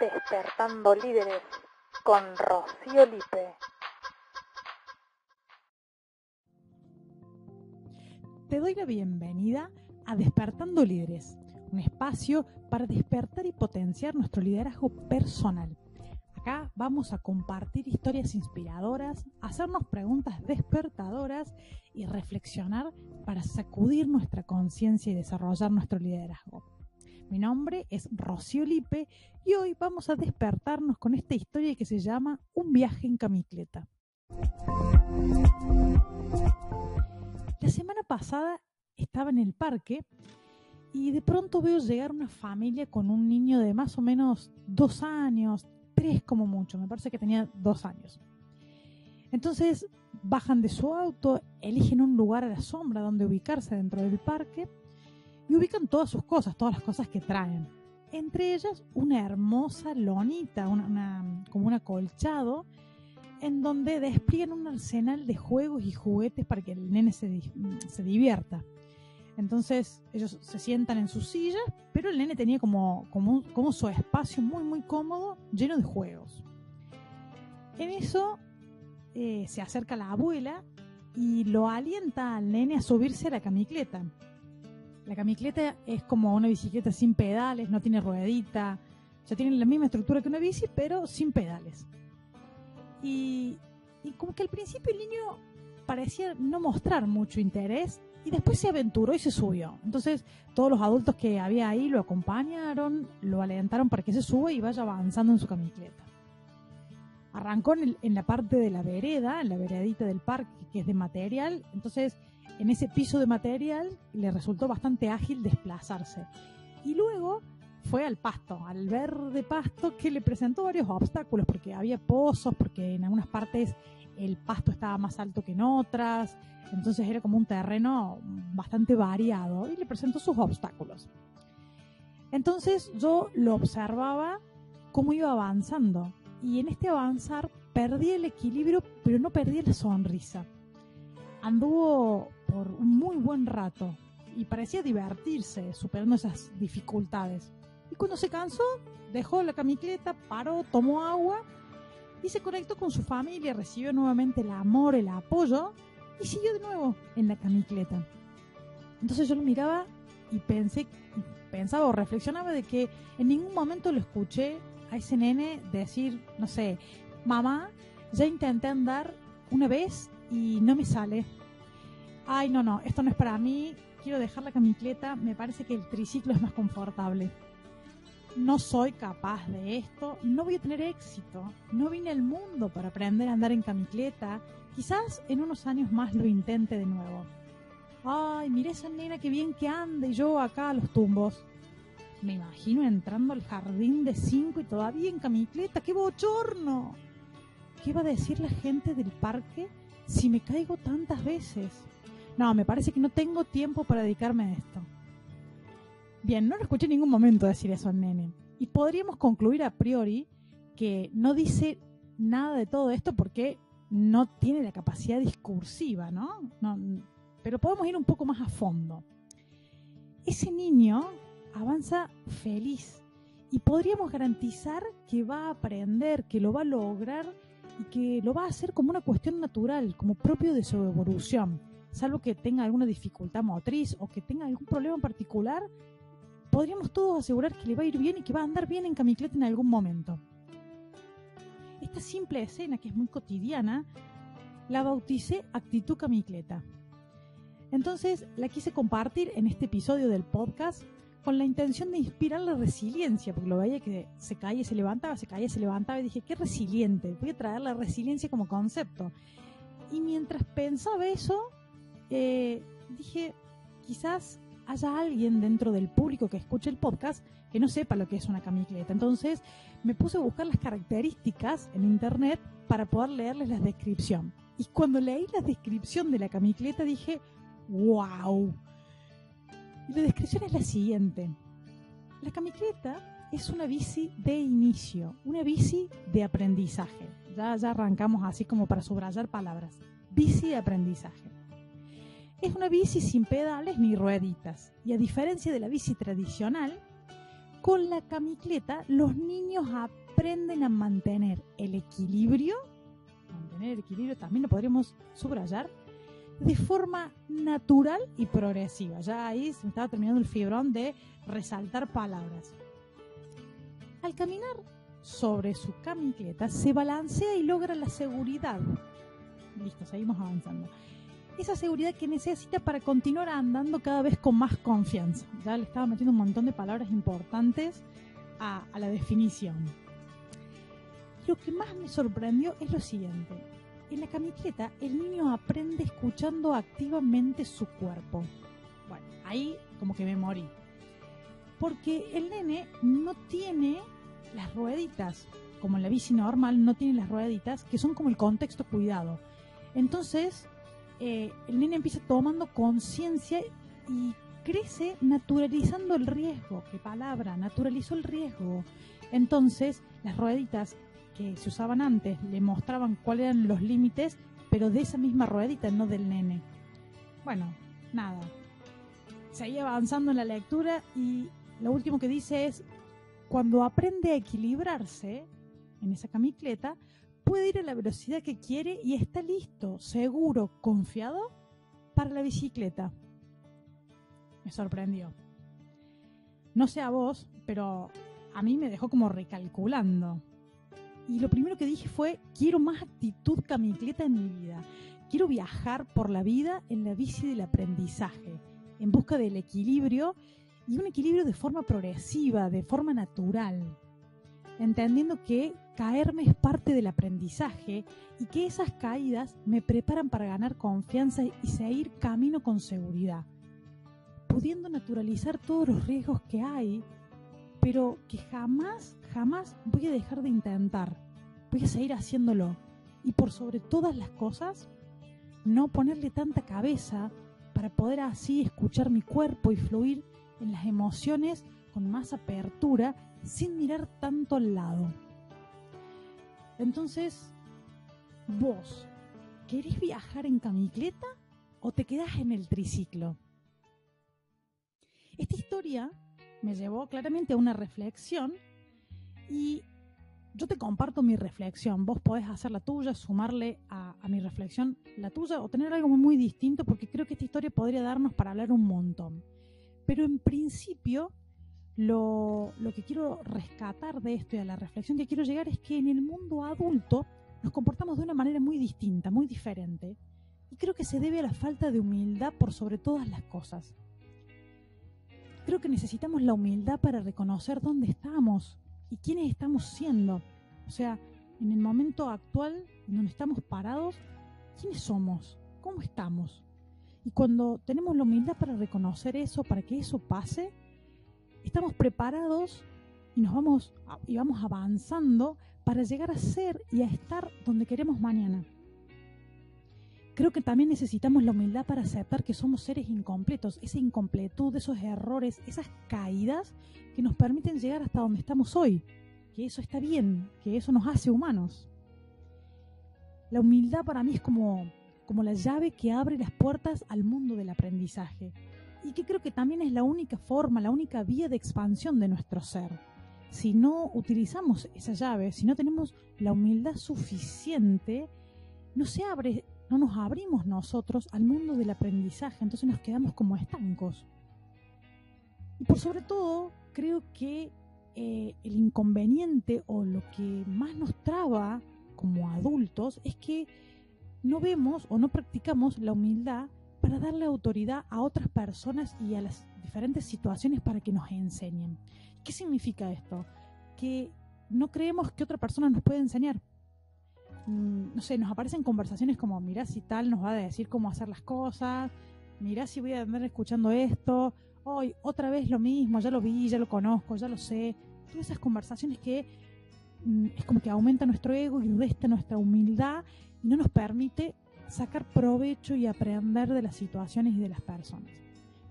Despertando Líderes con Rocío Lipe. Te doy la bienvenida a Despertando Líderes, un espacio para despertar y potenciar nuestro liderazgo personal. Acá vamos a compartir historias inspiradoras, hacernos preguntas despertadoras y reflexionar para sacudir nuestra conciencia y desarrollar nuestro liderazgo. Mi nombre es Rocío Lipe y hoy vamos a despertarnos con esta historia que se llama Un viaje en camicleta. La semana pasada estaba en el parque y de pronto veo llegar una familia con un niño de más o menos dos años, tres como mucho, me parece que tenía dos años. Entonces bajan de su auto, eligen un lugar a la sombra donde ubicarse dentro del parque y ubican todas sus cosas, todas las cosas que traen. Entre ellas una hermosa lonita, como un acolchado, en donde despliegan un arsenal de juegos y juguetes para que el nene se, se divierta. Entonces ellos se sientan en sus sillas, pero el nene tenía como, como, como su espacio muy, muy cómodo, lleno de juegos. En eso eh, se acerca la abuela y lo alienta al nene a subirse a la camicleta. La camicleta es como una bicicleta sin pedales, no tiene ruedita, o sea, tiene la misma estructura que una bici, pero sin pedales. Y, como que al principio el niño parecía no mostrar mucho interés y después se aventuró y se subió. Entonces todos los adultos que había ahí lo acompañaron, lo alentaron para que se suba y vaya avanzando en su camicleta. Arrancó en, en la parte de la vereda, en la veredita del parque, que es de material, entonces en ese piso de material le resultó bastante ágil desplazarse. Y luego fue al pasto, al verde pasto que le presentó varios obstáculos, porque había pozos, porque en algunas partes el pasto estaba más alto que en otras, entonces era como un terreno bastante variado y le presentó sus obstáculos. Entonces yo lo observaba cómo iba avanzando y en este avanzar perdí el equilibrio, pero no perdí la sonrisa. Anduvo por un muy buen rato y parecía divertirse superando esas dificultades. Y cuando se cansó, dejó la camicleta, paró, tomó agua y se conectó con su familia, recibió nuevamente el amor, el apoyo y siguió de nuevo en la camicleta. Entonces yo lo miraba y pensé, pensaba o reflexionaba de que en ningún momento lo escuché a ese nene decir, no sé, mamá, ya intenté andar una vez y no me sale ay, no, no, esto no es para mí, quiero dejar la camicleta, me parece que el triciclo es más confortable. No soy capaz de esto, no voy a tener éxito. No vine al mundo para aprender a andar en camicleta. Quizás en unos años más lo intente de nuevo. Ay, mire esa nena que bien que anda y yo acá a los tumbos. Me imagino entrando al jardín de cinco y todavía en camicleta. ¡Qué bochorno! ¿Qué va a decir la gente del parque si me caigo tantas veces? No, me parece que no tengo tiempo para dedicarme a esto. Bien, no lo escuché en ningún momento decir eso al nene. Y podríamos concluir a priori que no dice nada de todo esto porque no tiene la capacidad discursiva, ¿no? no pero podemos ir un poco más a fondo. Ese niño avanza feliz y podríamos garantizar que va a aprender, que lo va a lograr y que lo va a hacer como una cuestión natural, como propio de su evolución salvo que tenga alguna dificultad motriz o que tenga algún problema en particular, podríamos todos asegurar que le va a ir bien y que va a andar bien en camicleta en algún momento. Esta simple escena, que es muy cotidiana, la bauticé actitud camicleta. Entonces la quise compartir en este episodio del podcast con la intención de inspirar la resiliencia, porque lo veía que se caía y se levantaba, se caía y se levantaba, y dije, qué resiliente, voy a traer la resiliencia como concepto. Y mientras pensaba eso, eh, dije, quizás haya alguien dentro del público que escuche el podcast que no sepa lo que es una camicleta. Entonces me puse a buscar las características en internet para poder leerles la descripción. Y cuando leí la descripción de la camicleta dije, wow. Y la descripción es la siguiente. La camicleta es una bici de inicio, una bici de aprendizaje. Ya, ya arrancamos así como para subrayar palabras. Bici de aprendizaje. Es una bici sin pedales ni rueditas y a diferencia de la bici tradicional, con la camicleta los niños aprenden a mantener el equilibrio, mantener el equilibrio también lo podríamos subrayar, de forma natural y progresiva. Ya ahí se me estaba terminando el fibrón de resaltar palabras. Al caminar sobre su camicleta se balancea y logra la seguridad. Listo, seguimos avanzando. Esa seguridad que necesita para continuar andando cada vez con más confianza. Ya le estaba metiendo un montón de palabras importantes a, a la definición. Lo que más me sorprendió es lo siguiente. En la camicleta el niño aprende escuchando activamente su cuerpo. Bueno, ahí como que me morí. Porque el nene no tiene las rueditas, como en la bici normal no tiene las rueditas, que son como el contexto cuidado. Entonces, eh, el nene empieza tomando conciencia y crece naturalizando el riesgo. ¿Qué palabra? Naturalizó el riesgo. Entonces, las rueditas que se usaban antes le mostraban cuáles eran los límites, pero de esa misma ruedita, no del nene. Bueno, nada. Seguía avanzando en la lectura y lo último que dice es, cuando aprende a equilibrarse en esa camicleta, puede ir a la velocidad que quiere y está listo, seguro, confiado para la bicicleta. Me sorprendió. No sé a vos, pero a mí me dejó como recalculando. Y lo primero que dije fue, quiero más actitud camicleta en mi vida. Quiero viajar por la vida en la bici del aprendizaje, en busca del equilibrio y un equilibrio de forma progresiva, de forma natural, entendiendo que caerme es parte del aprendizaje y que esas caídas me preparan para ganar confianza y seguir camino con seguridad, pudiendo naturalizar todos los riesgos que hay, pero que jamás, jamás voy a dejar de intentar, voy a seguir haciéndolo. Y por sobre todas las cosas, no ponerle tanta cabeza para poder así escuchar mi cuerpo y fluir en las emociones con más apertura sin mirar tanto al lado. Entonces, vos, ¿querés viajar en camicleta o te quedas en el triciclo? Esta historia me llevó claramente a una reflexión y yo te comparto mi reflexión. Vos podés hacer la tuya, sumarle a, a, mi reflexión la tuya o tener algo muy distinto porque creo que esta historia podría darnos para hablar un montón. Pero en principio, lo, lo, que quiero rescatar de esto y a la reflexión que quiero llegar es que en el mundo adulto nos comportamos de una manera muy distinta, muy diferente. Y creo que se debe a la falta de humildad por sobre todas las cosas. Creo que necesitamos la humildad para reconocer dónde estamos y quiénes estamos siendo. O sea, en el momento actual, donde estamos parados, ¿quiénes somos? ¿Cómo estamos? Y cuando tenemos la humildad para reconocer eso, para que eso pase, estamos preparados y nos vamos y vamos avanzando para llegar a ser y a estar donde queremos mañana. Creo que también necesitamos la humildad para aceptar que somos seres incompletos, esa incompletud, esos errores, esas caídas que nos permiten llegar hasta donde estamos hoy, que eso está bien, que eso nos hace humanos. La humildad para mí es como como la llave que abre las puertas al mundo del aprendizaje y que creo que también es la única forma, la única vía de expansión de nuestro ser. Si no utilizamos esa llave, si no tenemos la humildad suficiente, no se abre, no nos abrimos nosotros al mundo del aprendizaje, entonces nos quedamos como estancos. Y por sobre todo, creo que eh, el inconveniente o lo que más nos traba como adultos es que no vemos o no practicamos la humildad para darle autoridad a otras personas y a las diferentes situaciones para que nos enseñen. ¿Qué significa esto? Que no creemos que otra persona nos puede enseñar. Mm, no sé, nos aparecen conversaciones como, mira si tal nos va a decir cómo hacer las cosas, mira si voy a andar escuchando esto, hoy otra vez lo mismo, ya lo vi, ya lo conozco, ya lo sé. Todas esas conversaciones que mm, es como que aumenta nuestro ego y resta nuestra humildad y no nos permite sacar provecho y aprender de las situaciones y de las personas.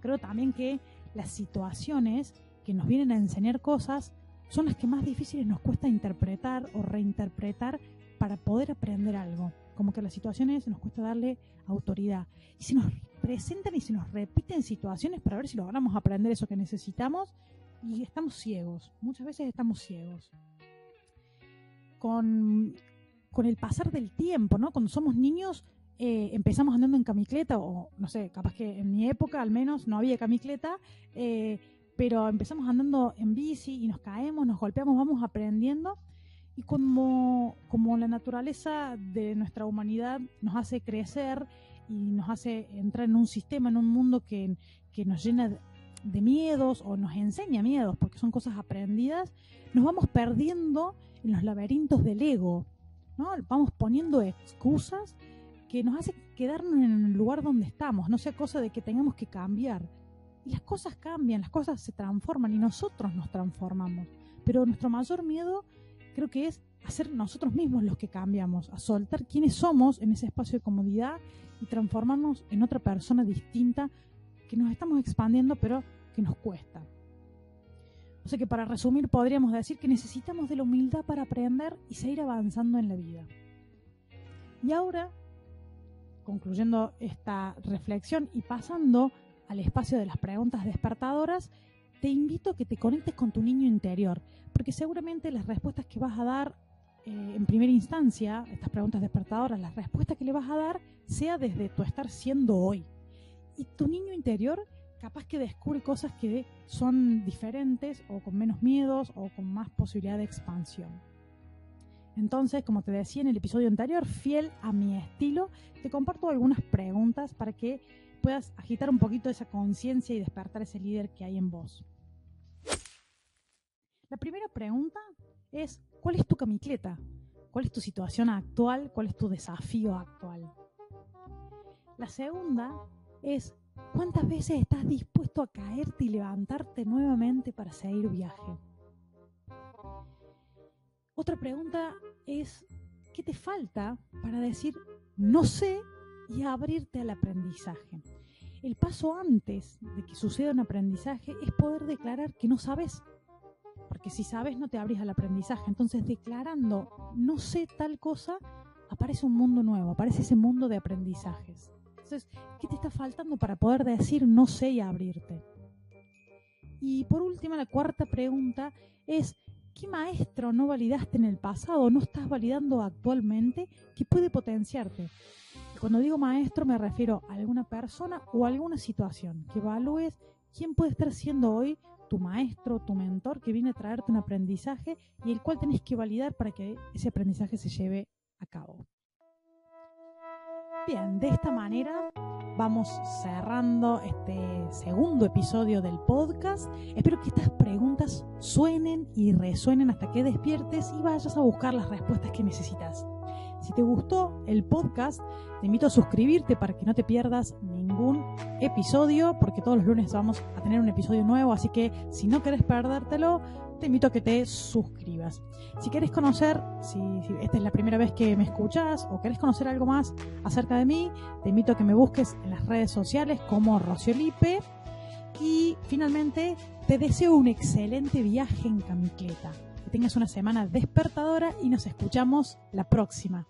Creo también que las situaciones que nos vienen a enseñar cosas son las que más difíciles nos cuesta interpretar o reinterpretar para poder aprender algo. Como que a las situaciones nos cuesta darle autoridad. Y si nos presentan y si nos repiten situaciones para ver si logramos aprender eso que necesitamos, y estamos ciegos, muchas veces estamos ciegos. Con, con el pasar del tiempo, ¿no? Cuando somos niños eh, empezamos andando en camicleta, o no sé, capaz que en mi época al menos no había camicleta, eh, pero empezamos andando en bici y nos caemos, nos golpeamos, vamos aprendiendo. Y como, como la naturaleza de nuestra humanidad nos hace crecer y nos hace entrar en un sistema, en un mundo que, que nos llena de miedos o nos enseña miedos, porque son cosas aprendidas, nos vamos perdiendo en los laberintos del ego. ¿no? Vamos poniendo excusas que nos hace quedarnos en el lugar donde estamos, no sea cosa de que tengamos que cambiar. Y las cosas cambian, las cosas se transforman y nosotros nos transformamos. Pero nuestro mayor miedo creo que es hacer nosotros mismos los que cambiamos, a soltar quiénes somos en ese espacio de comodidad y transformarnos en otra persona distinta que nos estamos expandiendo pero que nos cuesta. O sea que para resumir podríamos decir que necesitamos de la humildad para aprender y seguir avanzando en la vida. Y ahora concluyendo esta reflexión y pasando al espacio de las preguntas despertadoras, te invito a que te conectes con tu niño interior, porque seguramente las respuestas que vas a dar eh, en primera instancia, estas preguntas despertadoras, las respuestas que le vas a dar sea desde tu estar siendo hoy. Y tu niño interior capaz que descubre cosas que son diferentes o con menos miedos o con más posibilidad de expansión. Entonces, como te decía en el episodio anterior, fiel a mi estilo, te comparto algunas preguntas para que puedas agitar un poquito esa conciencia y despertar ese líder que hay en vos. La primera pregunta es, ¿cuál es tu camicleta? ¿Cuál es tu situación actual? ¿Cuál es tu desafío actual? La segunda es, ¿cuántas veces estás dispuesto a caerte y levantarte nuevamente para seguir viaje? Otra pregunta es, ¿qué te falta para decir no sé y abrirte al aprendizaje? El paso antes de que suceda un aprendizaje es poder declarar que no sabes. Porque si sabes no te abrís al aprendizaje. Entonces declarando no sé tal cosa, aparece un mundo nuevo, aparece ese mundo de aprendizajes. Entonces, ¿qué te está faltando para poder decir no sé y abrirte? Y por último, la cuarta pregunta es, ¿Qué maestro no validaste en el pasado no estás validando actualmente que puede potenciarte? cuando digo maestro me refiero a alguna persona o alguna situación que evalúes quién puede estar siendo hoy tu maestro, tu mentor que viene a traerte un aprendizaje y el cual tenés que validar para que ese aprendizaje se lleve a cabo. Bien, de esta manera vamos cerrando este segundo episodio del podcast. Espero que estas preguntas suenen y resuenen hasta que despiertes y vayas a buscar las respuestas que necesitas. Si te gustó el podcast, te invito a suscribirte para que no te pierdas ningún episodio, porque todos los lunes vamos a tener un episodio nuevo, así que si no querés perdértelo, te invito a que te suscribas. Si querés conocer, si, esta es la primera vez que me escuchas o querés conocer algo más acerca de mí, te invito a que me busques en las redes sociales como Rociolipe. Y finalmente, te deseo un excelente viaje en camicleta. Que tengas una semana despertadora y nos escuchamos la próxima.